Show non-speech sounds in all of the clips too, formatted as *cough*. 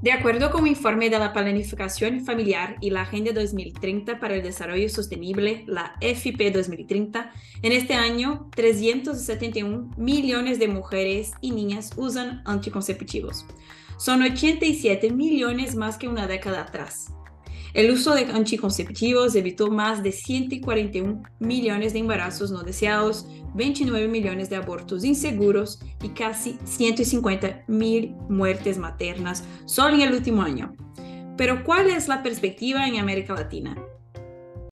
De acuerdo con un informe de la Planificación Familiar y la Agenda 2030 para el Desarrollo Sostenible, la FIP 2030, en este año 371 millones de mujeres y niñas usan anticonceptivos. Son 87 millones más que una década atrás. El uso de anticonceptivos evitó más de 141 millones de embarazos no deseados, 29 millones de abortos inseguros y casi 150 mil muertes maternas solo en el último año. Pero ¿cuál es la perspectiva en América Latina?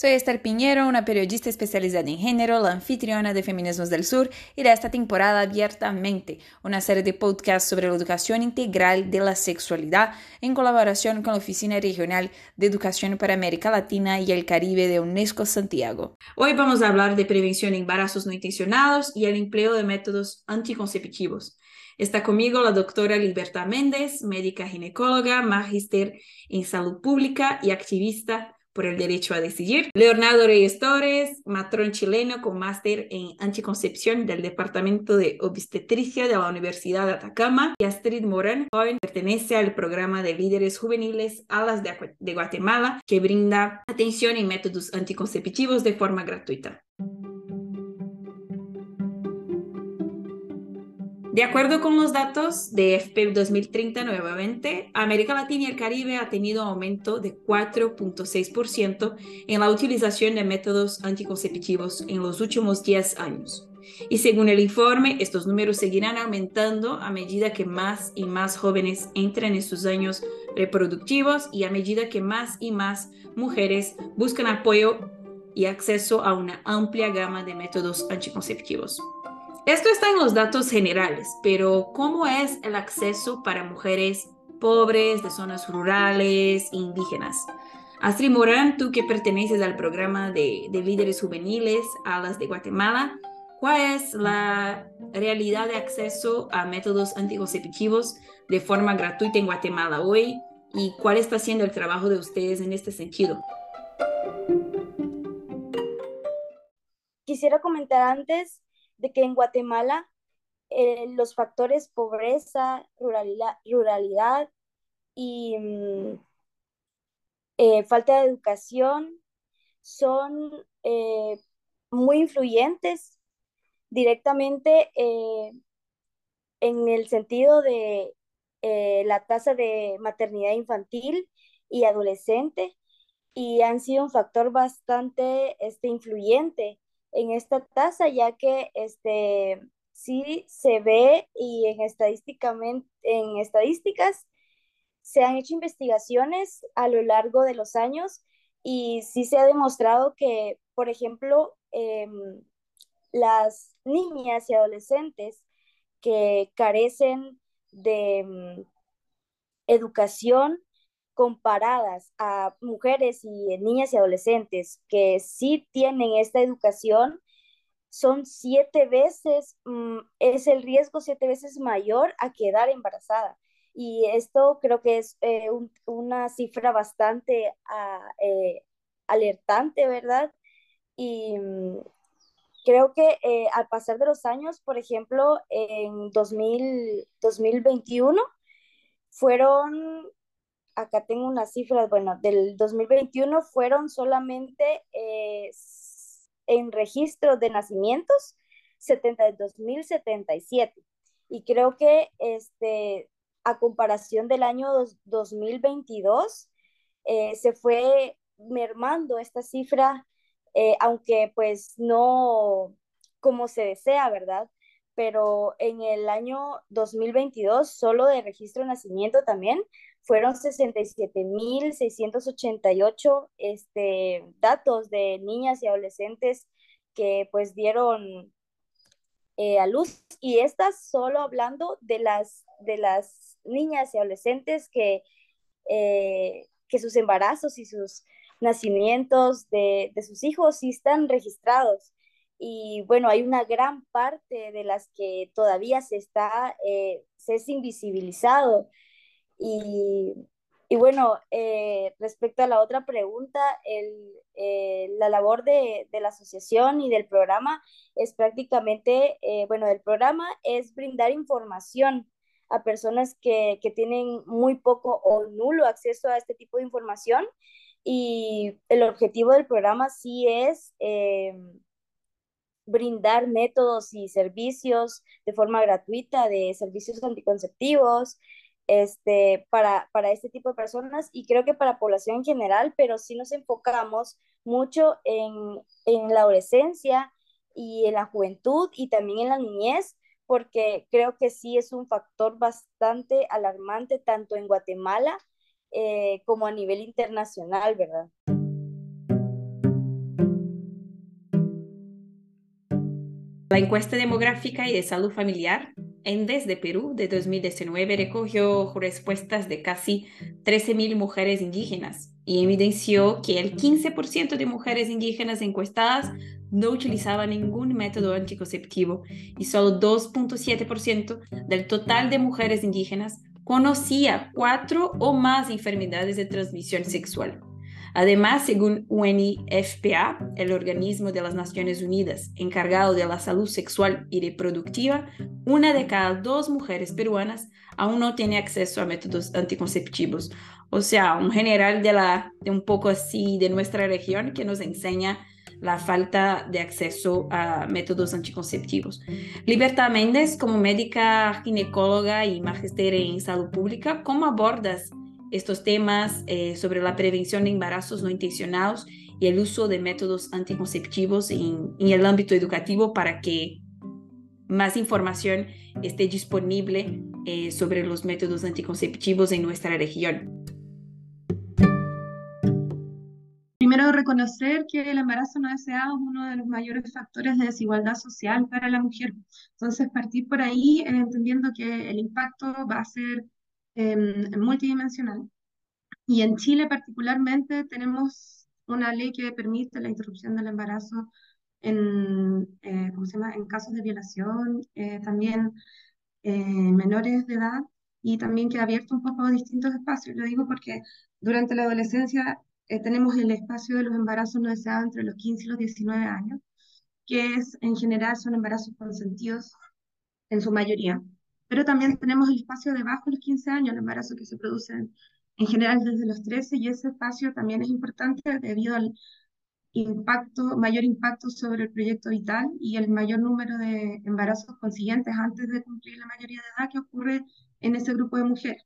Soy Esther Piñero, una periodista especializada en género, la anfitriona de Feminismos del Sur y de esta temporada Abiertamente, una serie de podcasts sobre la educación integral de la sexualidad en colaboración con la Oficina Regional de Educación para América Latina y el Caribe de UNESCO Santiago. Hoy vamos a hablar de prevención de embarazos no intencionados y el empleo de métodos anticonceptivos. Está conmigo la doctora Libertad Méndez, médica ginecóloga, magíster en salud pública y activista por el derecho a decidir. Leonardo Reyes Torres, matrón chileno con máster en anticoncepción del Departamento de Obstetricia de la Universidad de Atacama. Y Astrid Morán, joven, pertenece al programa de líderes juveniles Alas de Guatemala, que brinda atención y métodos anticonceptivos de forma gratuita. De acuerdo con los datos de FP 2030 nuevamente, América Latina y el Caribe ha tenido aumento de 4.6% en la utilización de métodos anticonceptivos en los últimos 10 años. Y según el informe, estos números seguirán aumentando a medida que más y más jóvenes entren en sus años reproductivos y a medida que más y más mujeres buscan apoyo y acceso a una amplia gama de métodos anticonceptivos. Esto está en los datos generales, pero ¿cómo es el acceso para mujeres pobres de zonas rurales indígenas? Astrid Morán, tú que perteneces al programa de, líderes juveniles Alas de Guatemala, ¿cuál es la realidad de acceso a métodos anticonceptivos de forma gratuita en Guatemala hoy y cuál está siendo el trabajo de ustedes en este sentido? Quisiera comentar antes de que en Guatemala eh, los factores pobreza, ruralidad, ruralidad y mm, eh, falta de educación son eh, muy influyentes directamente en el sentido de la tasa de maternidad infantil y adolescente y han sido un factor bastante este, influyente en esta tasa, ya que este, sí se ve y en, estadísticamente, en estadísticas se han hecho investigaciones a lo largo de los años y sí se ha demostrado que, por ejemplo, em, las niñas y adolescentes que carecen de em, educación comparadas a mujeres y niñas y adolescentes que sí tienen esta educación, son siete veces, mm, es el riesgo siete veces mayor a quedar embarazada. Y esto creo que es eh, una cifra bastante ah, eh, alertante, ¿verdad? Y mm, creo que eh, al pasar de los años, por ejemplo, en 2000, 2021, fueron acá tengo unas cifras, bueno, del 2021 fueron solamente eh, en registro de nacimientos 72.077. Y creo que este, a comparación del año 2022, eh, se fue mermando esta cifra, eh, aunque pues no como se desea, ¿verdad? Pero en el año 2022, solo de registro de nacimiento también, fueron 67.688 este, datos de niñas y adolescentes que pues dieron eh, a luz y estas solo hablando de las, de las niñas y adolescentes que, eh, que sus embarazos y sus nacimientos de, sus hijos sí están registrados. Y bueno, hay una gran parte de las que todavía se está, eh, se es invisibilizado y, y bueno, eh, respecto a la otra pregunta, el, eh, la labor de, de, la asociación y del programa es prácticamente, eh, bueno, el programa es brindar información a personas que, que tienen muy poco o nulo acceso a este tipo de información. Y el objetivo del programa sí es brindar métodos y servicios de forma gratuita de servicios anticonceptivos este, para, para este tipo de personas y creo que para población en general, pero sí nos enfocamos mucho en, en la adolescencia y en la juventud y también en la niñez, porque creo que sí es un factor bastante alarmante tanto en Guatemala eh, como a nivel internacional, ¿verdad? La encuesta demográfica y de salud familiar ENDES de Perú de 2019 recogió respuestas de casi 13.000 mujeres indígenas y evidenció que el 15% de mujeres indígenas encuestadas no utilizaba ningún método anticonceptivo y solo 2.7% del total de mujeres indígenas conocía cuatro o más enfermedades de transmisión sexual. Además, según UNIFPA, el organismo de las Naciones Unidas encargado de la salud sexual y reproductiva, una de cada dos mujeres peruanas aún no tiene acceso a métodos anticonceptivos. O sea, un general de, la, de un poco así de nuestra región que nos enseña la falta de acceso a métodos anticonceptivos. Libertad Méndez, como médica ginecóloga y magister en salud pública, ¿cómo abordas estos temas eh, sobre la prevención de embarazos no intencionados y el uso de métodos anticonceptivos en, el ámbito educativo para que más información esté disponible eh, sobre los métodos anticonceptivos en nuestra región. Primero, reconocer que el embarazo no deseado es uno de los mayores factores de desigualdad social para la mujer. Entonces, partir por ahí, eh, entendiendo que el impacto va a ser em, multidimensional. Y en Chile particularmente tenemos una ley que permite la interrupción del embarazo en, eh, ¿cómo se llama? en casos de violación, eh, también menores de edad, y también que ha abierto un poco distintos espacios. Lo digo porque durante la adolescencia eh, tenemos el espacio de los embarazos no deseados entre los 15 y los 19 años, que es en general son embarazos consentidos en su mayoría. Pero también tenemos el espacio debajo de los 15 años, el embarazo que se produce en general desde los 13 y ese espacio también es importante debido al impacto, mayor impacto sobre el proyecto vital y el mayor número de embarazos consiguientes antes de cumplir la mayoría de edad que ocurre en ese grupo de mujeres.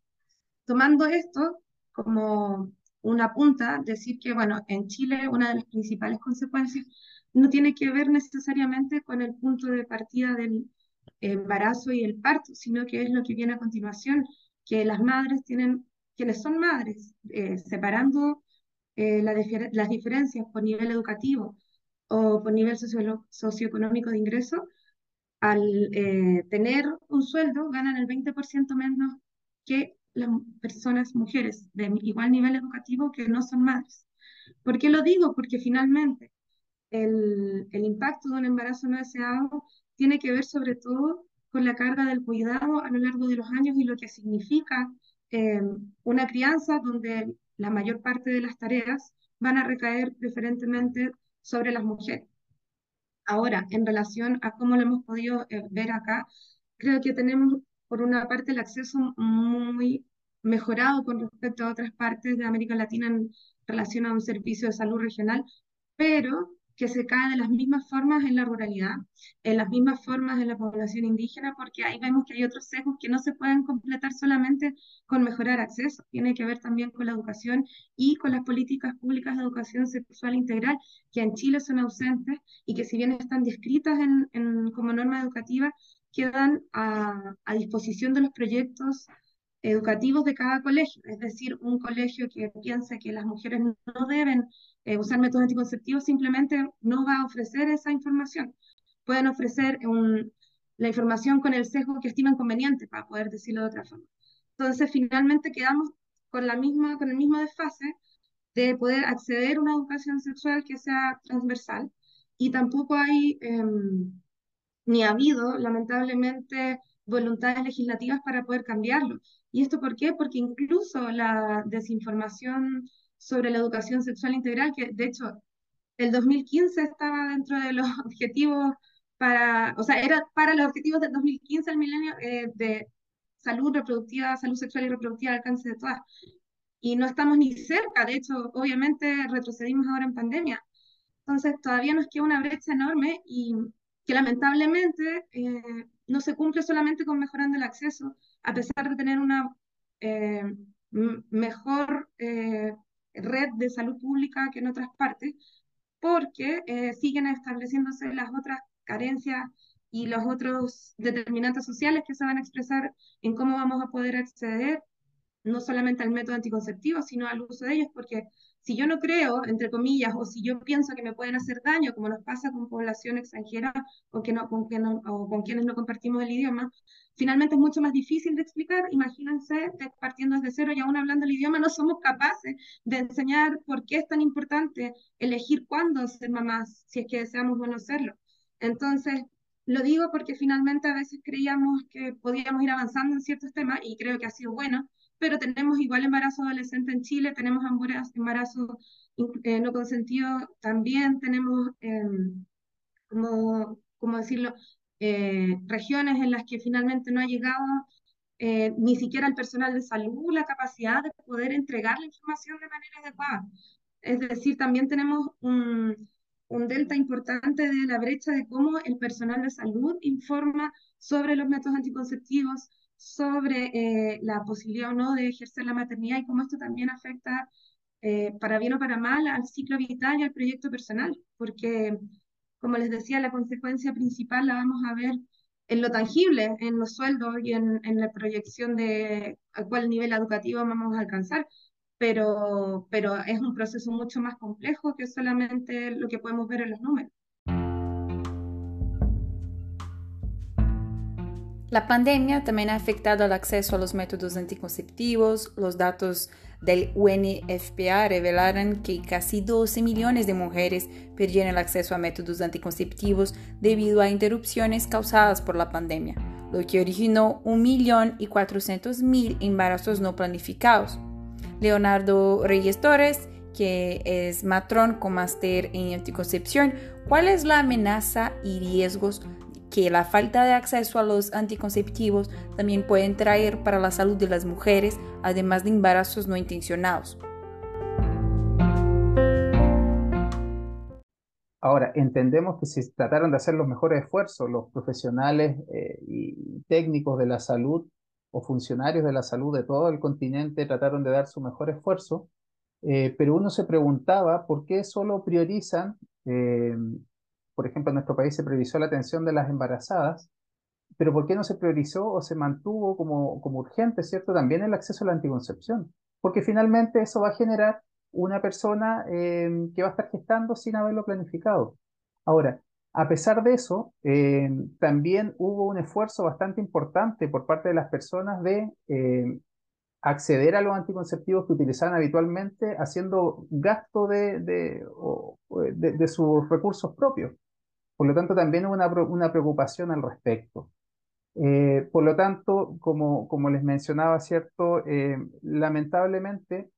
Tomando esto como una punta, decir que, bueno, en Chile una de las principales consecuencias no tiene que ver necesariamente con el punto de partida del embarazo y el parto, sino que es lo que viene a continuación, que las madres tienen, quienes son madres, eh, separando eh, las diferencias por nivel educativo o por nivel socioeconómico de ingreso, al eh, tener un sueldo ganan el 20% menos que las personas, mujeres de igual nivel educativo que no son madres. ¿Por qué lo digo? Porque finalmente el, el impacto de un embarazo no deseado tiene que ver sobre todo con la carga del cuidado a lo largo de los años y lo que significa eh, una crianza donde la mayor parte de las tareas van a recaer preferentemente sobre las mujeres. Ahora, en relación a cómo lo hemos podido eh, ver acá, creo que tenemos por una parte, el acceso muy mejorado con respecto a otras partes de América Latina en relación a un servicio de salud regional, pero que se cae de las mismas formas en la ruralidad, en las mismas formas en la población indígena, porque ahí vemos que hay otros sesgos que no se pueden completar solamente con mejorar acceso, tiene que ver también con la educación y con las políticas públicas de educación sexual integral, que en Chile son ausentes y que si bien están descritas en como norma educativa, quedan a, a disposición de los proyectos educativos de cada colegio, es decir, un colegio que piense que las mujeres no deben eh, usar métodos anticonceptivos simplemente no va a ofrecer esa información. Pueden ofrecer la información con el sesgo que estiman conveniente, para poder decirlo de otra forma. Entonces, finalmente quedamos con, la misma, con el mismo desfase de poder acceder a una educación sexual que sea transversal y tampoco hay... Em, ni ha habido, lamentablemente, voluntades legislativas para poder cambiarlo. ¿Y esto por qué? Porque incluso la desinformación sobre la educación sexual integral, que de hecho el 2015 estaba dentro de los *laughs* objetivos para, o sea, era para los objetivos del 2015 el milenio eh, de salud reproductiva, salud sexual y reproductiva al alcance de todas. Y no estamos ni cerca, de hecho, obviamente retrocedimos ahora en pandemia. Entonces, todavía nos queda una brecha enorme y que lamentablemente eh, no se cumple solamente con mejorando el acceso, a pesar de tener una eh, mejor eh, red de salud pública que en otras partes, porque siguen estableciéndose las otras carencias y los otros determinantes sociales que se van a expresar en cómo vamos a poder acceder no solamente al método anticonceptivo, sino al uso de ellos, porque si yo no creo, entre comillas, o si yo pienso que me pueden hacer daño, como nos pasa con población extranjera o, que no, con, que no, o con quienes no compartimos el idioma, finalmente es mucho más difícil de explicar. Imagínense partiendo desde cero y aún hablando el idioma, no somos capaces de enseñar por qué es tan importante elegir cuándo ser mamás, si es que deseamos bueno serlo. Entonces, lo digo porque finalmente a veces creíamos que podíamos ir avanzando en ciertos temas y creo que ha sido bueno, pero tenemos igual embarazo adolescente en Chile, tenemos embarazo eh, no consentido también, tenemos, em, como, como decirlo, eh, regiones en las que finalmente no ha llegado eh, ni siquiera el personal de salud la capacidad de poder entregar la información de manera adecuada. Es decir, también tenemos un, un delta importante de la brecha de cómo el personal de salud informa sobre los métodos anticonceptivos, sobre eh, la posibilidad o no de ejercer la maternidad y cómo esto también afecta, eh, para bien o para mal, al ciclo vital y al proyecto personal, porque, como les decía, la consecuencia principal la vamos a ver en lo tangible, en los sueldos y en, en la proyección de a cuál nivel educativo vamos a alcanzar, pero, pero es un proceso mucho más complejo que solamente lo que podemos ver en los números. La pandemia también ha afectado el acceso a los métodos anticonceptivos. Los datos del UNFPA revelaron que casi 12 millones de mujeres perdieron el acceso a métodos anticonceptivos debido a interrupciones causadas por la pandemia, lo que originó 1.400.000 embarazos no planificados. Leonardo Reyes Torres, que es matrón con máster en anticoncepción, ¿cuál es la amenaza y riesgos que la falta de acceso a los anticonceptivos también pueden traer para la salud de las mujeres, además de embarazos no intencionados. Ahora, entendemos que si trataron de hacer los mejores esfuerzos, los profesionales eh, y técnicos de la salud o funcionarios de la salud de todo el continente trataron de dar su mejor esfuerzo, eh, pero uno se preguntaba por qué solo priorizan eh, por ejemplo, en nuestro país se priorizó la atención de las embarazadas, pero ¿por qué no se priorizó o se mantuvo como, como urgente, ¿cierto? También el acceso a la anticoncepción, porque finalmente eso va a generar una persona eh, que va a estar gestando sin haberlo planificado. Ahora, a pesar de eso, eh, también hubo un esfuerzo bastante importante por parte de las personas de eh, acceder a los anticonceptivos que utilizaban habitualmente haciendo gasto de, de sus recursos propios. Por lo tanto, también hubo una, preocupación al respecto. Eh, por lo tanto, como, como les mencionaba, ¿cierto? Eh, lamentablemente,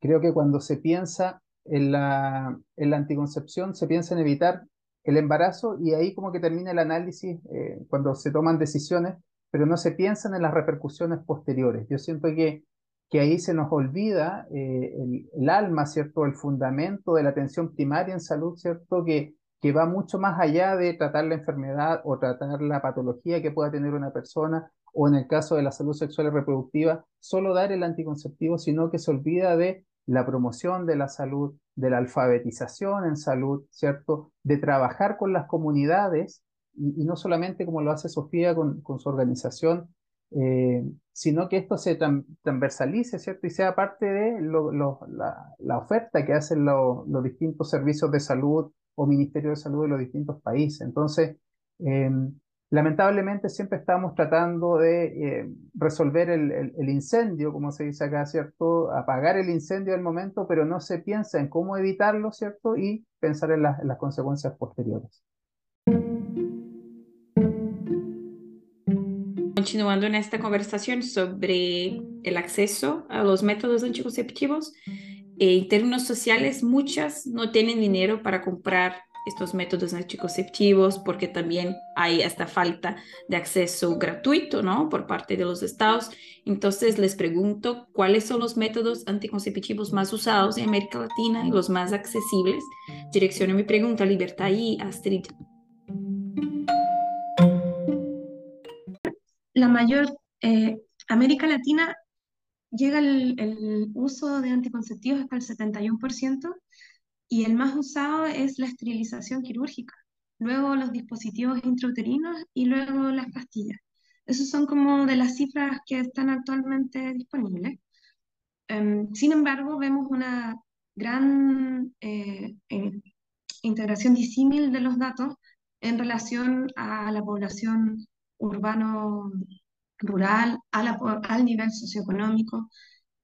creo que cuando se piensa en la, en la anticoncepción, se piensa en evitar el embarazo y ahí como que termina el análisis eh, cuando se toman decisiones, pero no se piensan en las repercusiones posteriores. Yo siento que, que ahí se nos olvida el, el, alma, ¿cierto? El fundamento de la atención primaria en salud, ¿cierto? Que, que va mucho más allá de tratar la enfermedad o tratar la patología que pueda tener una persona, o en el caso de la salud sexual y reproductiva, solo dar el anticonceptivo, sino que se olvida de la promoción de la salud, de la alfabetización en salud, ¿cierto? De trabajar con las comunidades, y, no solamente como lo hace Sofía con, con su organización, eh, sino que esto se transversalice, ¿cierto? Y sea parte de la, oferta que hacen los distintos servicios de salud o Ministerio de Salud de los distintos países. Entonces, em, lamentablemente siempre estamos tratando de eh, resolver el, incendio, como se dice acá, ¿cierto? Apagar el incendio del momento, pero no se piensa en cómo evitarlo, ¿cierto? Y pensar en, en las consecuencias posteriores. Continuando en esta conversación sobre el acceso a los métodos anticonceptivos, en términos sociales, muchas no tienen dinero para comprar estos métodos anticonceptivos porque también hay esta falta de acceso gratuito, ¿no? Por parte de los estados. Entonces les pregunto cuáles son los métodos anticonceptivos más usados en América Latina y los más accesibles. Direcciono mi pregunta a Libertad y Astrid. La mayor, eh, América Latina llega el, el uso de anticonceptivos hasta el 71% y el más usado es la esterilización quirúrgica, luego los dispositivos intrauterinos y luego las pastillas. Esos son como de las cifras que están actualmente disponibles. Em, sin embargo, vemos una gran eh, eh, integración disímil de los datos en relación a la población urbano-rural, al nivel socioeconómico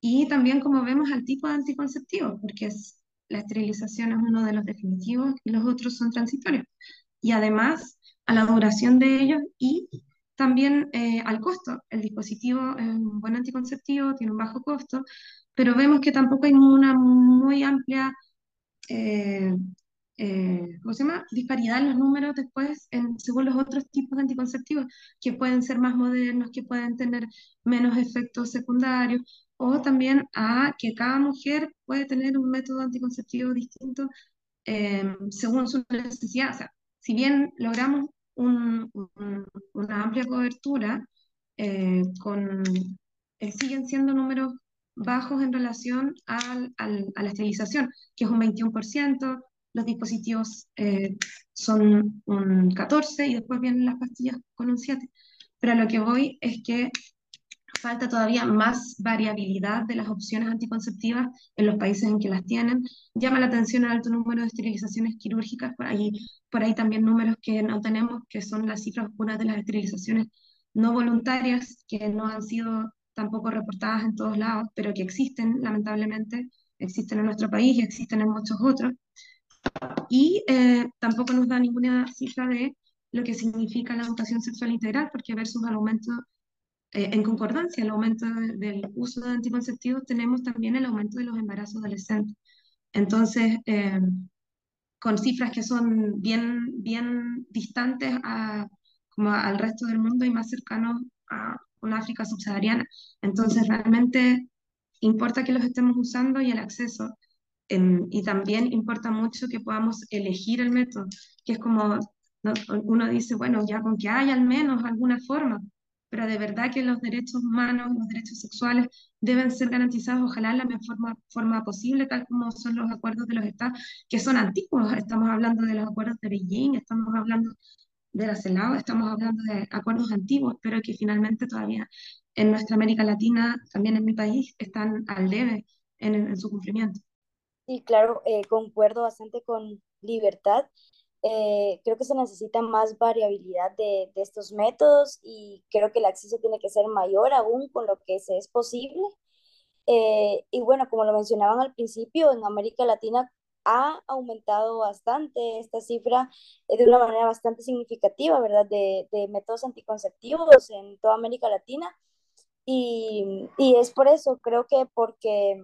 y también, como vemos, al tipo de anticonceptivos, porque es la esterilización es uno de los definitivos y los otros son transitorios. Y además a la duración de ellos y también eh, al costo. El dispositivo es un buen anticonceptivo, tiene un bajo costo, pero vemos que tampoco hay una muy amplia eh, eh, ¿cómo se llama? disparidad en los números después en, según los otros tipos de anticonceptivos, que pueden ser más modernos, que pueden tener menos efectos secundarios, o también a que cada mujer puede tener un método anticonceptivo distinto em, según su necesidad. O sea, si bien logramos una amplia cobertura, eh, con, eh, siguen siendo números bajos en relación al, a la esterilización, que es un 21%, los dispositivos eh, son un 14% y después vienen las pastillas con un 7%. Pero a lo que voy es que falta todavía más variabilidad de las opciones anticonceptivas en los países en que las tienen. Llama la atención el alto número de esterilizaciones quirúrgicas, por ahí, por ahí también números que no tenemos, que son las cifras oscuras de las esterilizaciones no voluntarias, que no han sido tampoco reportadas en todos lados, pero que existen, lamentablemente, existen en nuestro país y existen en muchos otros. Y eh, tampoco nos da ninguna cifra de lo que significa la educación sexual integral, porque versus al aumento eh, en concordancia el aumento del uso de anticonceptivos, tenemos también el aumento de los embarazos adolescentes. Entonces, eh, con cifras que son bien, bien distantes a, como al resto del mundo y más cercanos a una África subsahariana. Entonces, realmente importa que los estemos usando y el acceso. Y también importa mucho que podamos elegir el método, que es como uno dice, bueno, ya con que haya al menos alguna forma, pero de verdad que los derechos humanos, los derechos sexuales deben ser garantizados, ojalá de la mejor forma, posible, tal como son los acuerdos de los estados, que son antiguos. Estamos hablando de los acuerdos de Beijing, estamos hablando de la CELAO, estamos hablando de acuerdos antiguos, pero que finalmente todavía en nuestra América Latina, también en mi país, están al debe en, su cumplimiento. Sí, claro, eh, concuerdo bastante con Libertad. Eh, creo que se necesita más variabilidad de, estos métodos y creo que el acceso tiene que ser mayor aún con lo que se es posible. Eh, y bueno, como lo mencionaban al principio, en América Latina ha aumentado bastante esta cifra de una manera bastante significativa, ¿verdad? De, de, métodos anticonceptivos en toda América Latina. Y, y es por eso, creo que porque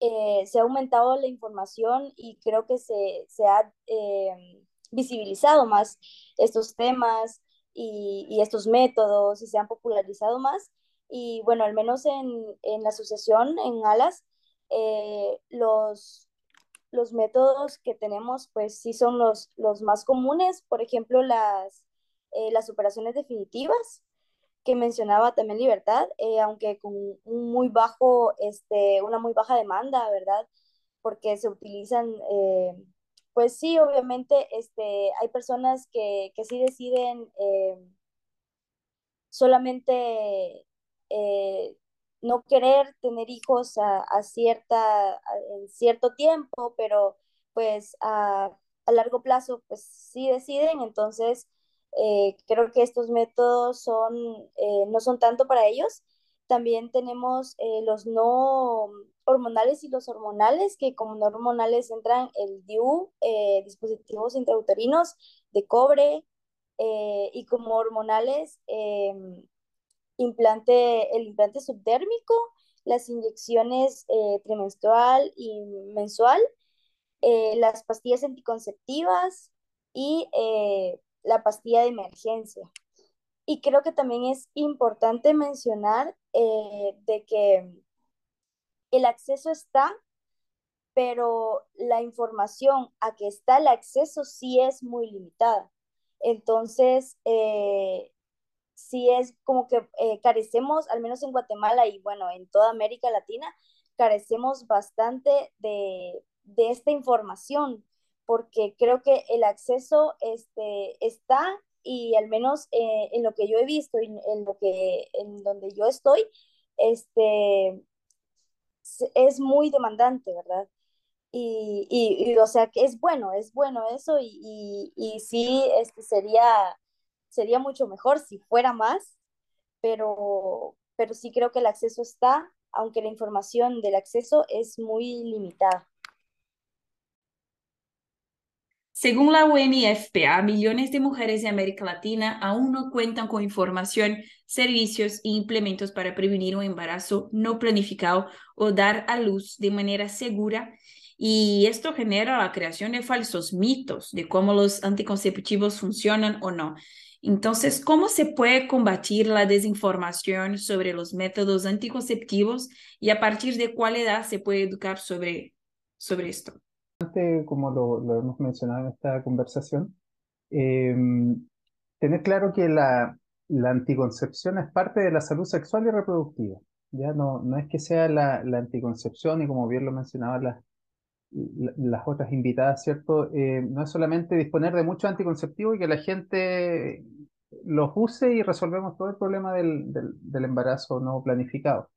eh, se ha aumentado la información y creo que se, se ha eh, visibilizado más estos temas y, y, estos métodos y se han popularizado más. Y bueno, al menos en, en la asociación, en ALAS, eh, los, los métodos que tenemos, pues sí son los, los más comunes, por ejemplo, las, las operaciones definitivas, que mencionaba también Libertad, eh, aunque con un muy bajo, este, una muy baja demanda, ¿verdad? Porque se utilizan, eh, pues sí, obviamente, este, hay personas que, que sí deciden eh, solamente no querer tener hijos a, cierta, en cierto tiempo, pero pues a, a largo plazo, pues sí deciden, entonces eh, creo que estos métodos son, eh, no son tanto para ellos. También tenemos eh, los no hormonales y los hormonales, que como no hormonales entran el DIU, dispositivos intrauterinos de cobre, y como hormonales, implante, el implante subdérmico, las inyecciones trimestral y mensual, eh, las pastillas anticonceptivas y eh, la pastilla de emergencia. Y creo que también es importante mencionar eh, de que el acceso está, pero la información a que está el acceso sí es muy limitada. Entonces, eh, sí es como que eh, carecemos, al menos en Guatemala y bueno, en toda América Latina, carecemos bastante de, de esta información, porque creo que el acceso este, está y al menos eh, en lo que yo he visto y en lo que en donde yo estoy, este es muy demandante, ¿verdad? Y, y, o sea que es bueno, es bueno eso y, y, sí este sería, sería mucho mejor si fuera más, pero, pero sí creo que el acceso está, aunque la información del acceso es muy limitada. Según la UNIFPA, millones de mujeres de América Latina aún no cuentan con información, servicios e implementos para prevenir un embarazo no planificado o dar a luz de manera segura. Y esto genera la creación de falsos mitos de cómo los anticonceptivos funcionan o no. Entonces, ¿cómo se puede combatir la desinformación sobre los métodos anticonceptivos y a partir de cuál edad se puede educar sobre, sobre esto? Como lo, hemos mencionado en esta conversación, em, tener claro que la, anticoncepción es parte de la salud sexual y reproductiva. Ya no, no es que sea la, anticoncepción y como bien lo mencionaban las, las otras invitadas, ¿cierto? Eh, no es solamente disponer de mucho anticonceptivo y que la gente los use y resolvemos todo el problema del, del embarazo no planificado.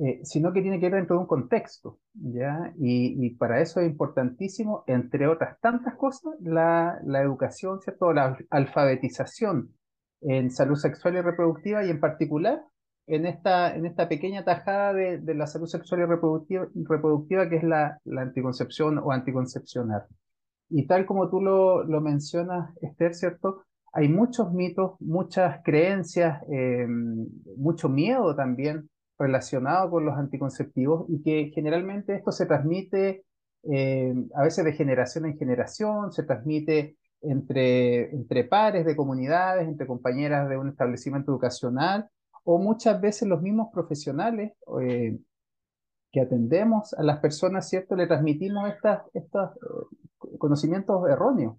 Eh, sino que tiene que ver dentro de un contexto, ¿ya? Y, para eso es importantísimo, entre otras tantas cosas, la, la educación, ¿cierto? La alfabetización en salud sexual y reproductiva y en particular en esta, en esta pequeña tajada de, de la salud sexual y reproductiva, reproductiva que es la, la anticoncepción o anticoncepcionar. Y tal como tú lo, lo mencionas, Esther, ¿cierto? Hay muchos mitos, muchas creencias, eh, mucho miedo también relacionado con los anticonceptivos y que generalmente esto se transmite eh, a veces de generación en generación, se transmite entre, entre pares de comunidades, entre compañeras de un establecimiento educacional o muchas veces los mismos profesionales eh, que atendemos a las personas, ¿cierto? Le transmitimos estos eh, conocimientos erróneos.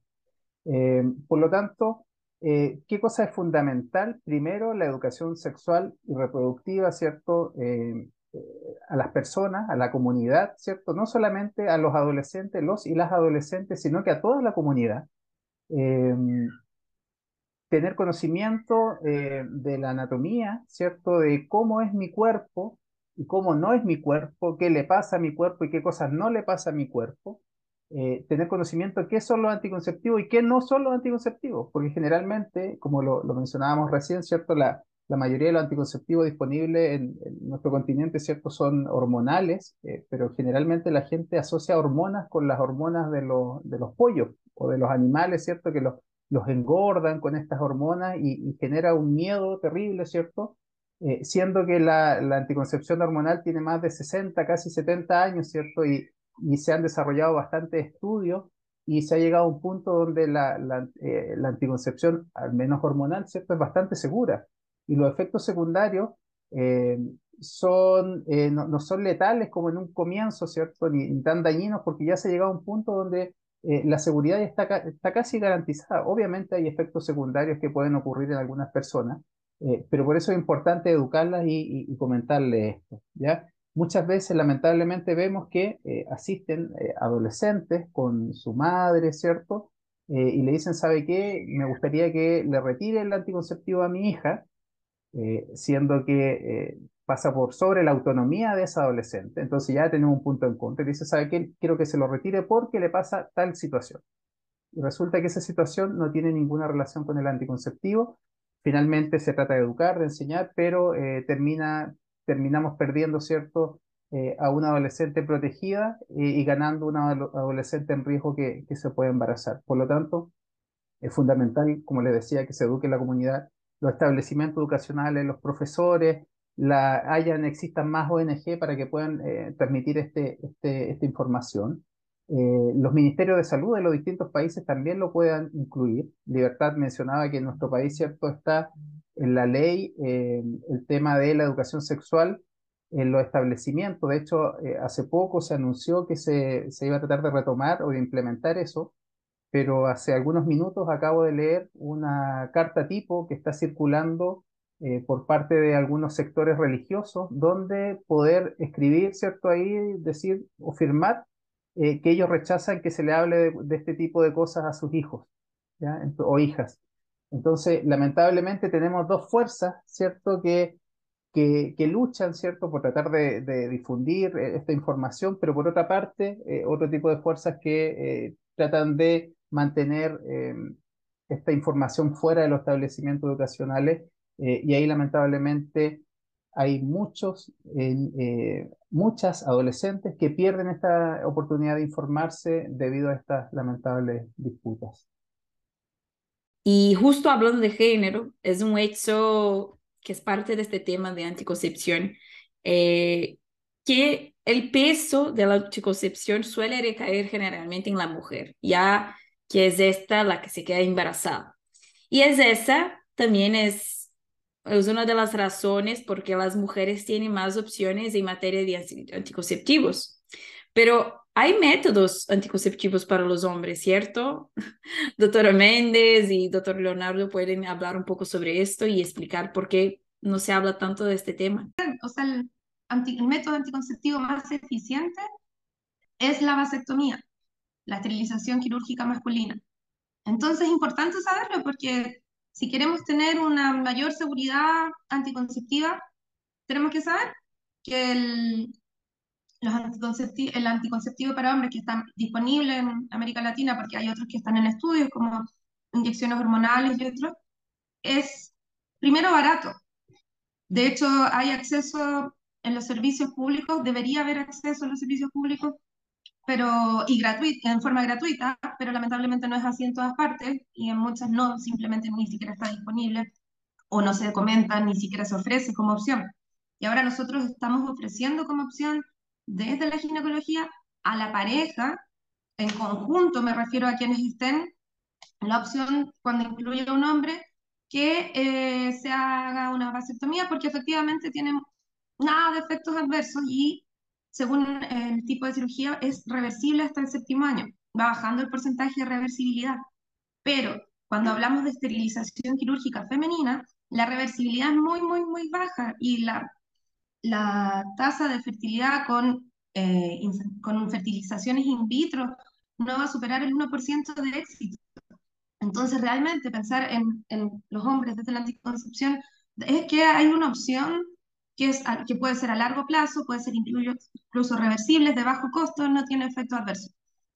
por lo tanto, eh, ¿Qué cosa es fundamental? Primero, la educación sexual y reproductiva, ¿cierto? Eh, eh, a las personas, a la comunidad, ¿cierto? No solamente a los adolescentes, los y las adolescentes, sino que a toda la comunidad. tener conocimiento de la anatomía, ¿cierto? De cómo es mi cuerpo y cómo no es mi cuerpo, qué le pasa a mi cuerpo y qué cosas no le pasa a mi cuerpo. Eh, tener conocimiento de qué son los anticonceptivos y qué no son los anticonceptivos, porque generalmente, como lo, mencionábamos recién, ¿cierto? La, la, mayoría de los anticonceptivos disponibles en, nuestro continente, ¿cierto? Son hormonales, eh, pero generalmente la gente asocia hormonas con las hormonas de los, de los pollos o de los animales, ¿cierto? Que los, los engordan con estas hormonas y, genera un miedo terrible, ¿cierto? Eh, siendo que la, la anticoncepción hormonal tiene más de 60, casi 70 años, ¿cierto? Y, y se han desarrollado bastantes estudios y se ha llegado a un punto donde la, la, eh, anticoncepción, al menos hormonal, ¿cierto? es bastante segura. Y los efectos secundarios eh, son, eh, no, son letales como en un comienzo, ¿cierto? Ni, tan dañinos, porque ya se ha llegado a un punto donde la seguridad está, está casi garantizada. Obviamente hay efectos secundarios que pueden ocurrir en algunas personas, pero por eso es importante educarlas y, y, comentarles esto, ¿ya? Muchas veces lamentablemente vemos que eh, asisten eh, adolescentes con su madre, ¿cierto? Eh, y le dicen, ¿sabe qué? Me gustaría que le retire el anticonceptivo a mi hija, siendo que pasa por sobre la autonomía de esa adolescente. Entonces ya tenemos un punto en contra. Y dice, ¿sabe qué? Quiero que se lo retire porque le pasa tal situación. Y resulta que esa situación no tiene ninguna relación con el anticonceptivo. Finalmente se trata de educar, de enseñar, pero termina terminamos perdiendo, ¿cierto?, eh, a una adolescente protegida y ganando una adolescente en riesgo que, que, se puede embarazar. Por lo tanto, es fundamental, como les decía, que se eduque la comunidad, los establecimientos educacionales, los profesores, la, hayan, existan más ONG para que puedan eh, transmitir este, este, esta información. Eh, los ministerios de salud de los distintos países también lo puedan incluir. Libertad mencionaba que en nuestro país, ¿cierto?, está en la ley eh, el tema de la educación sexual en los establecimientos. De hecho, eh, hace poco se anunció que se, se, iba a tratar de retomar o de implementar eso, pero hace algunos minutos acabo de leer una carta tipo que está circulando por parte de algunos sectores religiosos, donde poder escribir, ¿cierto? Ahí, decir o firmar eh, que ellos rechazan que se le hable de, este tipo de cosas a sus hijos ¿ya? o hijas. Entonces, lamentablemente tenemos dos fuerzas, ¿cierto?, que, que, luchan, ¿cierto?, por tratar de, de, difundir eh, esta información, pero por otra parte, eh, otro tipo de fuerzas que tratan de mantener esta información fuera de los establecimientos educacionales y ahí lamentablemente hay muchos, eh, muchas adolescentes que pierden esta oportunidad de informarse debido a estas lamentables disputas. Y justo hablando de género, es un hecho que es parte de este tema de anticoncepción, eh, que el peso de la anticoncepción suele recaer generalmente en la mujer, ya que es esta la que se queda embarazada. Y es esa, también es es una de las razones por qué las mujeres tienen más opciones en materia de anticonceptivos. Pero hay métodos anticonceptivos para los hombres, ¿cierto? *laughs* Doctora Méndez y doctor Leonardo pueden hablar un poco sobre esto y explicar por qué no se habla tanto de este tema. O sea, el, el método anticonceptivo más eficiente es la vasectomía, la esterilización quirúrgica masculina. Entonces es importante saberlo porque si queremos tener una mayor seguridad anticonceptiva, tenemos que saber que el, los el anticonceptivo para hombres que están disponibles en América Latina, porque hay otros que están en estudios como inyecciones hormonales y otros, es primero barato. De hecho, hay acceso en los servicios públicos, debería haber acceso en los servicios públicos pero, y gratuita, en forma gratuita, pero lamentablemente no es así en todas partes y en muchas no, simplemente ni siquiera está disponible o no se comenta, ni siquiera se ofrece como opción. Y ahora nosotros estamos ofreciendo como opción desde la ginecología a la pareja, en conjunto, me refiero a quienes estén, la opción cuando incluye a un hombre que eh, se haga una vasectomía porque efectivamente tiene nada de efectos adversos y según el tipo de cirugía, es reversible hasta el séptimo año. Va bajando el porcentaje de reversibilidad. Pero cuando hablamos de esterilización quirúrgica femenina, la reversibilidad es muy, muy, muy baja y la, la tasa de fertilidad con, eh, con fertilizaciones in vitro no va a superar el 1% de éxito. Entonces, realmente pensar en, en los hombres desde la anticoncepción es que hay una opción que, es, que puede ser a largo plazo, puede ser incluso reversibles, de bajo costo, no tiene efecto adverso.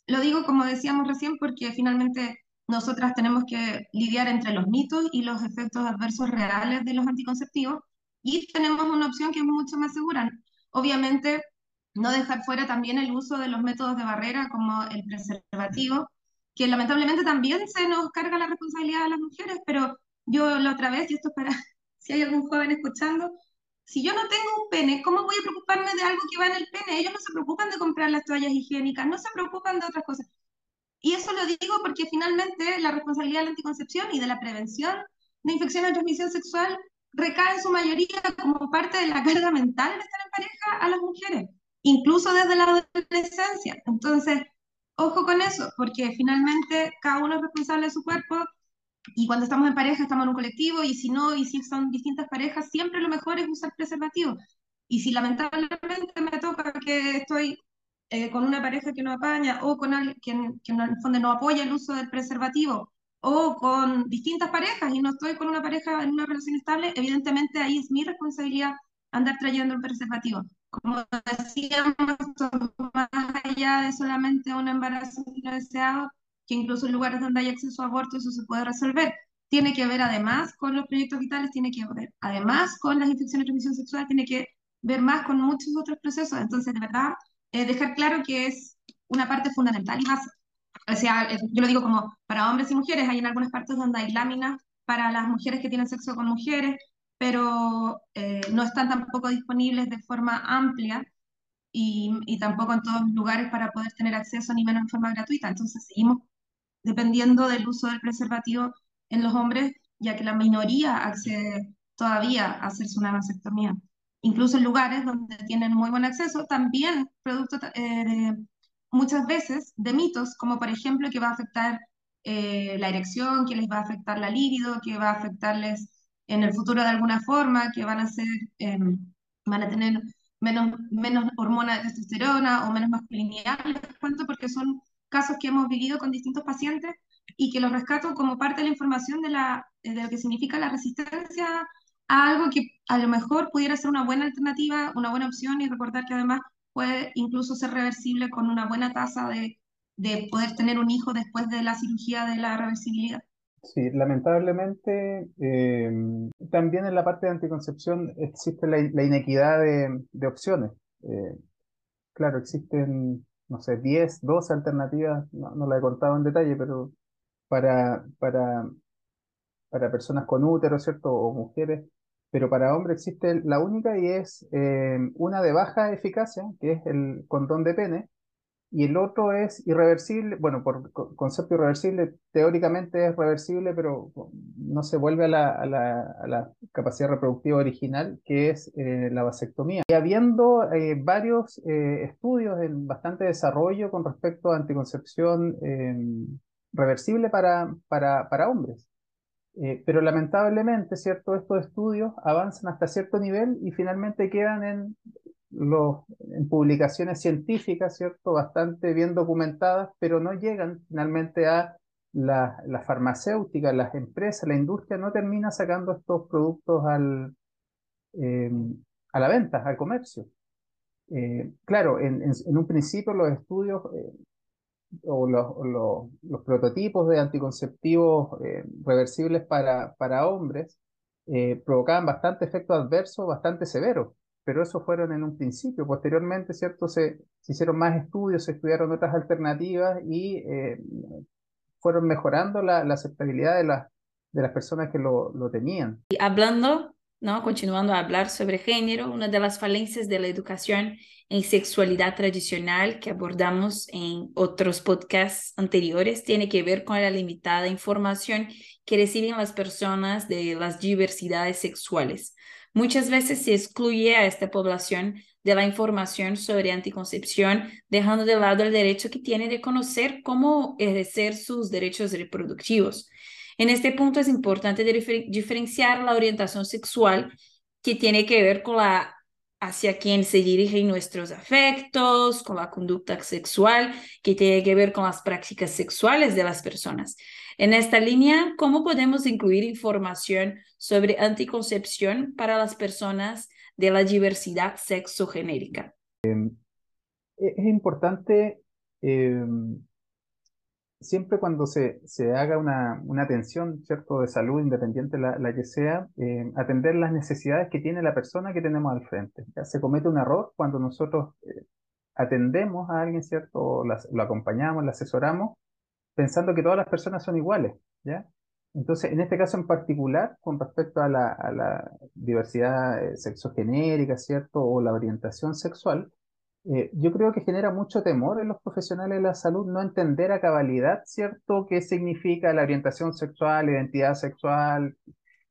Lo digo como decíamos recién porque finalmente nosotras tenemos que lidiar entre los mitos y los efectos adversos reales de los anticonceptivos y tenemos una opción que es mucho más segura. Obviamente, no dejar fuera también el uso de los métodos de barrera como el preservativo, que lamentablemente también se nos carga la responsabilidad a las mujeres, pero yo la otra vez, y esto es para *laughs* si hay algún joven escuchando, si yo no tengo un pene, ¿cómo voy a preocuparme de algo que va en el pene? Ellos no se preocupan de comprar las toallas higiénicas, no se preocupan de otras cosas. Y eso lo digo porque finalmente la responsabilidad de la anticoncepción y de la prevención de infecciones de transmisión sexual recae en su mayoría como parte de la carga mental de estar en pareja a las mujeres, incluso desde la adolescencia. Entonces, ojo con eso, porque finalmente cada uno es responsable de su cuerpo y cuando estamos en pareja estamos en un colectivo y si no, y si son distintas parejas, siempre lo mejor es usar preservativo. Y si lamentablemente me toca que estoy eh, con una pareja que no apaña o con alguien que en el fondo no apoya el uso del preservativo o con distintas parejas y no estoy con una pareja en una relación estable, evidentemente ahí es mi responsabilidad andar trayendo el preservativo. Como decíamos, más allá de solamente un embarazo no deseado, que incluso en lugares donde hay acceso a aborto eso se puede resolver. Tiene que ver además con los proyectos vitales, tiene que ver además con las infecciones de transmisión sexual, tiene que ver más con muchos otros procesos. Entonces, de verdad, eh, dejar claro que es una parte fundamental y más, o sea, eh, yo lo digo como para hombres y mujeres, hay en algunas partes donde hay láminas para las mujeres que tienen sexo con mujeres, pero eh, no están tampoco disponibles de forma amplia y, y tampoco en todos los lugares para poder tener acceso ni menos en forma gratuita. Entonces seguimos dependiendo del uso del preservativo en los hombres, ya que la minoría accede todavía a hacerse una vasectomía. Incluso en lugares donde tienen muy buen acceso, también producto eh, muchas veces de mitos, como por ejemplo que va a afectar eh, la erección, que les va a afectar la libido, que va a afectarles en el futuro de alguna forma, que van a ser, em, van a tener menos, menos hormona de testosterona o menos masculinidad, les porque son casos que hemos vivido con distintos pacientes y que los rescato como parte de la información de, la, de lo que significa la resistencia a algo que a lo mejor pudiera ser una buena alternativa, una buena opción y recordar que además puede incluso ser reversible con una buena tasa de, de poder tener un hijo después de la cirugía de la reversibilidad. Sí, lamentablemente eh, también en la parte de anticoncepción existe la, la inequidad de, de opciones. Eh, claro, existen no sé, 10, 12 alternativas, no, no la he contado en detalle, pero para, para, para personas con útero, ¿cierto? O mujeres, pero para hombres existe la única y es eh, una de baja eficacia, que es el condón de pene, y el otro es irreversible, bueno, por concepto irreversible, teóricamente es reversible, pero no se vuelve a la, a la, a la capacidad reproductiva original, que es eh, la vasectomía. Y habiendo eh, varios eh, estudios en bastante desarrollo con respecto a anticoncepción reversible para, para, para hombres. pero lamentablemente, ¿cierto? Estos estudios avanzan hasta cierto nivel y finalmente quedan en los, en publicaciones científicas, ¿cierto? Bastante bien documentadas, pero no llegan finalmente a las la farmacéuticas, las empresas, la industria no termina sacando estos productos al, em, a la venta, al comercio. Eh, claro, en, en, un principio los estudios eh, o los, los, prototipos de anticonceptivos eh, reversibles para, para hombres provocaban bastante efecto adverso, bastante severo pero eso fueron en un principio. Posteriormente, ¿cierto? Se, hicieron más estudios, se estudiaron otras alternativas y eh, fueron mejorando la, la aceptabilidad de, la, de las personas que lo, lo tenían. Y hablando, ¿no? Continuando a hablar sobre género, una de las falencias de la educación en sexualidad tradicional que abordamos en otros podcasts anteriores tiene que ver con la limitada información que reciben las personas de las diversidades sexuales. Muchas veces se excluye a esta población de la información sobre anticoncepción, dejando de lado el derecho que tiene de conocer cómo ejercer sus derechos reproductivos. En este punto es importante diferenciar la orientación sexual que tiene que ver con la hacia quién se dirigen nuestros afectos, con la conducta sexual, que tiene que ver con las prácticas sexuales de las personas. En esta línea, ¿cómo podemos incluir información sobre anticoncepción para las personas de la diversidad sexogenérica? Eh, es importante eh, siempre cuando se, se haga una, una, atención ¿cierto? de salud, independiente la, la que sea, eh, atender las necesidades que tiene la persona que tenemos al frente. ¿ya? Se comete un error cuando nosotros eh, atendemos a alguien, ¿cierto? lo acompañamos, lo asesoramos, pensando que todas las personas son iguales. ¿ya? Entonces, en este caso en particular, con respecto a la, a la diversidad eh, sexogenérica, ¿cierto? O la orientación sexual, eh, yo creo que genera mucho temor en los profesionales de la salud no entender a cabalidad, ¿cierto?, qué significa la orientación sexual, identidad sexual,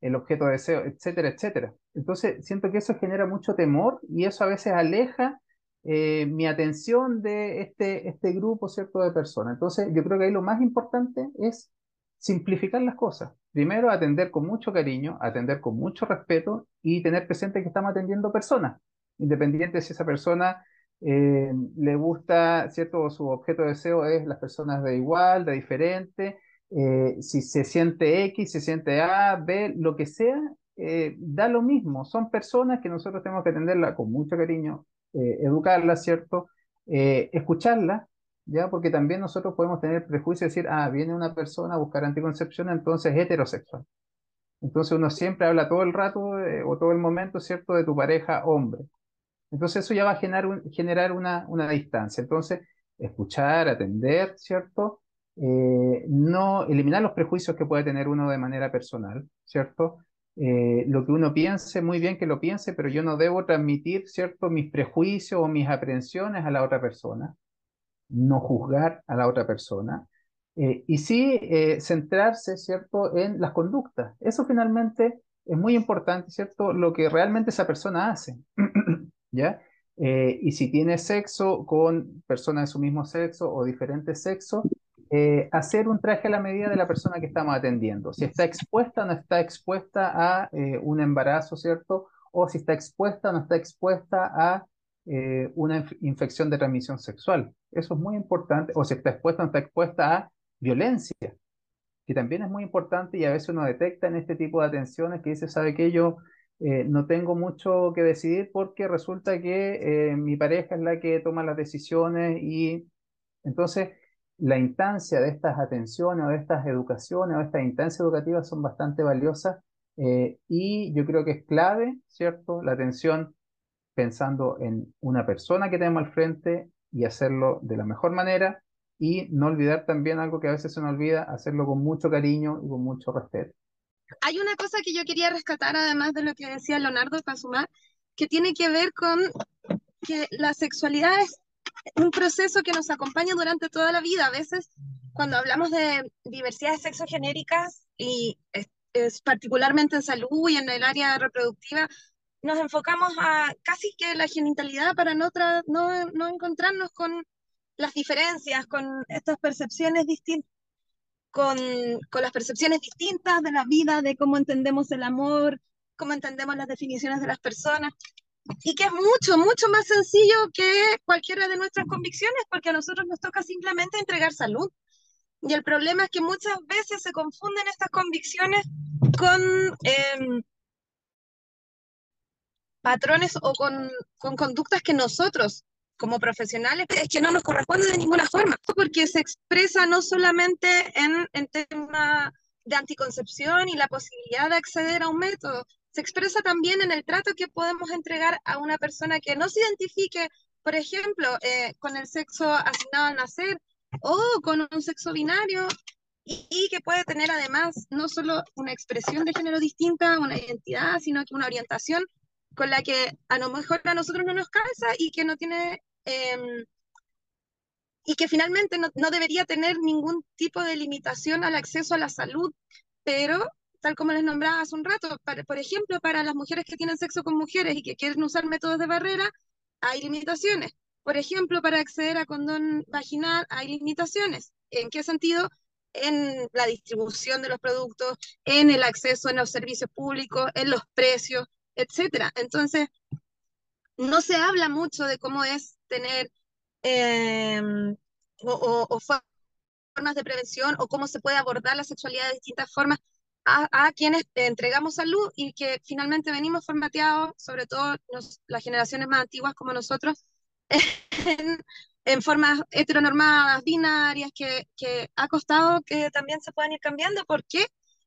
el objeto de deseo, etcétera, etcétera. Entonces, siento que eso genera mucho temor y eso a veces aleja eh, mi atención de este, este grupo, ¿cierto?, de personas. Entonces, yo creo que ahí lo más importante es simplificar las cosas. Primero, atender con mucho cariño, atender con mucho respeto y tener presente que estamos atendiendo personas, independiente si esa persona eh, le gusta, ¿cierto? Su objeto de deseo es las personas de igual, de diferente. Eh, si se siente X, se siente A, B, lo que sea, eh, da lo mismo. Son personas que nosotros tenemos que atenderla con mucho cariño, educarlas, ¿cierto? escucharlas, ¿ya? Porque también nosotros podemos tener prejuicio y decir, ah, viene una persona a buscar anticoncepción, entonces es heterosexual. Entonces uno siempre habla todo el rato o todo el momento, ¿cierto?, de tu pareja hombre. Entonces eso ya va a generar, generar una, una distancia. Entonces, escuchar, atender, ¿cierto? Eh, no eliminar los prejuicios que puede tener uno de manera personal, ¿cierto? Eh, lo que uno piense, muy bien que lo piense, pero yo no debo transmitir, ¿cierto?, mis prejuicios o mis aprehensiones a la otra persona, no juzgar a la otra persona, eh, y sí eh, centrarse, ¿cierto?, en las conductas. Eso finalmente es muy importante, ¿cierto?, lo que realmente esa persona hace, *clears throat* ¿ya? y si tiene sexo con personas de su mismo sexo o diferente sexo, eh, hacer un traje a la medida de la persona que estamos atendiendo. Si está expuesta o no está expuesta a eh, un embarazo, ¿cierto? O si está expuesta o no está expuesta a eh, una infección de transmisión sexual. Eso es muy importante. O si está expuesta o no está expuesta a violencia, que también es muy importante y a veces uno detecta en este tipo de atenciones que dice, ¿sabe qué? Yo no tengo mucho que decidir porque resulta que mi pareja es la que toma las decisiones y entonces la instancia de estas atenciones o de estas educaciones o estas instancias educativas son bastante valiosas eh, y yo creo que es clave, ¿cierto? La atención pensando en una persona que tenemos al frente y hacerlo de la mejor manera y no olvidar también algo que a veces se nos olvida, hacerlo con mucho cariño y con mucho respeto. Hay una cosa que yo quería rescatar, además de lo que decía Leonardo Pazumar, que tiene que ver con que la sexualidad es un proceso que nos acompaña durante toda la vida. A veces, cuando hablamos de diversidades sexogenéricas, y es, particularmente en salud y en el área reproductiva, nos enfocamos a casi que la genitalidad para no, no, no encontrarnos con las diferencias, con estas percepciones distintas. Con, con las percepciones distintas de la vida, de cómo entendemos el amor, cómo entendemos las definiciones de las personas y que es mucho, mucho más sencillo que cualquiera de nuestras convicciones, porque a nosotros nos toca simplemente entregar salud. Y el problema es que muchas veces se confunden estas convicciones con em, patrones o con, con conductas que nosotros como profesionales es que no nos corresponde de ninguna forma, porque se expresa no solamente en, en tema de anticoncepción y la posibilidad de acceder a un método, se expresa también en el trato que podemos entregar a una persona que no se identifique, por ejemplo, eh, con el sexo asignado al nacer o con un sexo binario y, que puede tener además no solo una expresión de género distinta, una identidad, sino que una orientación con la que a lo mejor a nosotros no nos calza y que no tiene... Em, y que finalmente no, no debería tener ningún tipo de limitación al acceso a la salud, pero tal como les nombraba hace un rato, por ejemplo, para las mujeres que tienen sexo con mujeres y que quieren usar métodos de barrera, hay limitaciones. Por ejemplo, para acceder a condón vaginal hay limitaciones. ¿En qué sentido? En la distribución de los productos, en el acceso en los servicios públicos, en los precios, etc. Entonces, no se habla mucho de cómo es tener em, o formas de prevención o cómo se puede abordar la sexualidad de distintas formas a, quienes entregamos salud y que finalmente venimos formateados, sobre todo las generaciones más antiguas como nosotros, *laughs* en, formas heteronormadas, binarias, que, que, ha costado que también se puedan ir cambiando. ¿Por qué?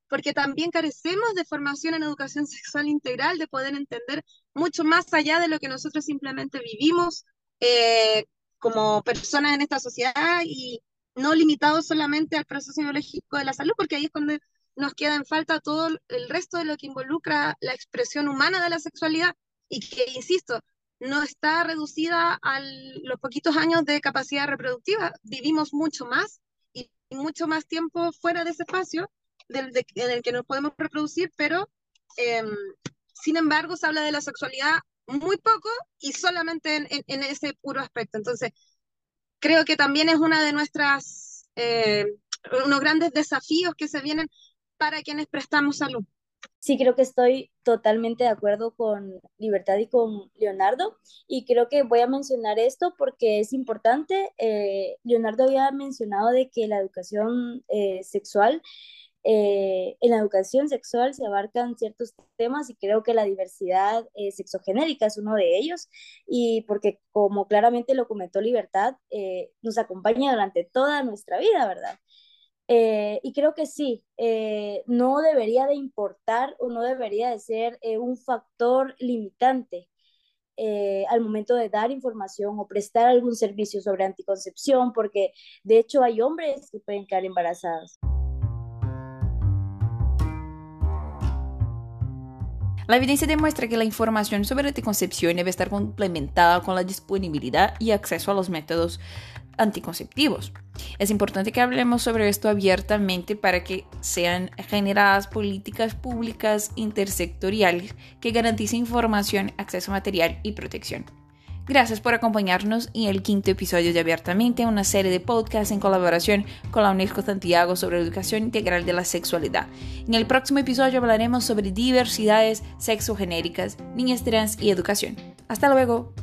Porque también carecemos de formación en educación *laughs* sexual integral, de poder entender mucho más allá de lo que nosotros simplemente vivimos eh, como personas en esta sociedad y no limitados solamente al proceso biológico de la salud, porque ahí es cuando nos queda en falta todo el resto de lo que involucra la expresión humana de la sexualidad y que, insisto, no está reducida a los poquitos años de capacidad reproductiva. Vivimos mucho más y mucho más tiempo fuera de ese espacio del, en el que nos podemos reproducir, pero em, sin embargo se habla de la sexualidad muy poco y solamente en, ese puro aspecto. Entonces, creo que también es una de nuestras, eh, unos grandes desafíos que se vienen para quienes prestamos salud. Sí, creo que estoy totalmente de acuerdo con Libertad y con Leonardo y creo que voy a mencionar esto porque es importante. Eh, Leonardo había mencionado de que la educación eh, sexual, eh, en la educación sexual se abarcan ciertos temas y creo que la diversidad sexogenérica es uno de ellos y porque como claramente lo comentó Libertad, nos acompaña durante toda nuestra vida, ¿verdad? Eh, y creo que sí, eh, no debería de importar o no debería de ser eh, un factor limitante al momento de dar información o prestar algún servicio sobre anticoncepción, porque de hecho hay hombres que pueden quedar embarazados. La evidencia demuestra que la información sobre anticoncepción debe estar complementada con la disponibilidad y acceso a los métodos anticonceptivos. Es importante que hablemos sobre esto abiertamente para que sean generadas políticas públicas intersectoriales que garanticen información, acceso material y protección. Gracias por acompañarnos en el quinto episodio de Abiertamente, una serie de podcasts en colaboración con la UNESCO Santiago sobre educación integral de la sexualidad. En el próximo episodio hablaremos sobre diversidades sexogenéricas, niñas trans y educación. Hasta luego.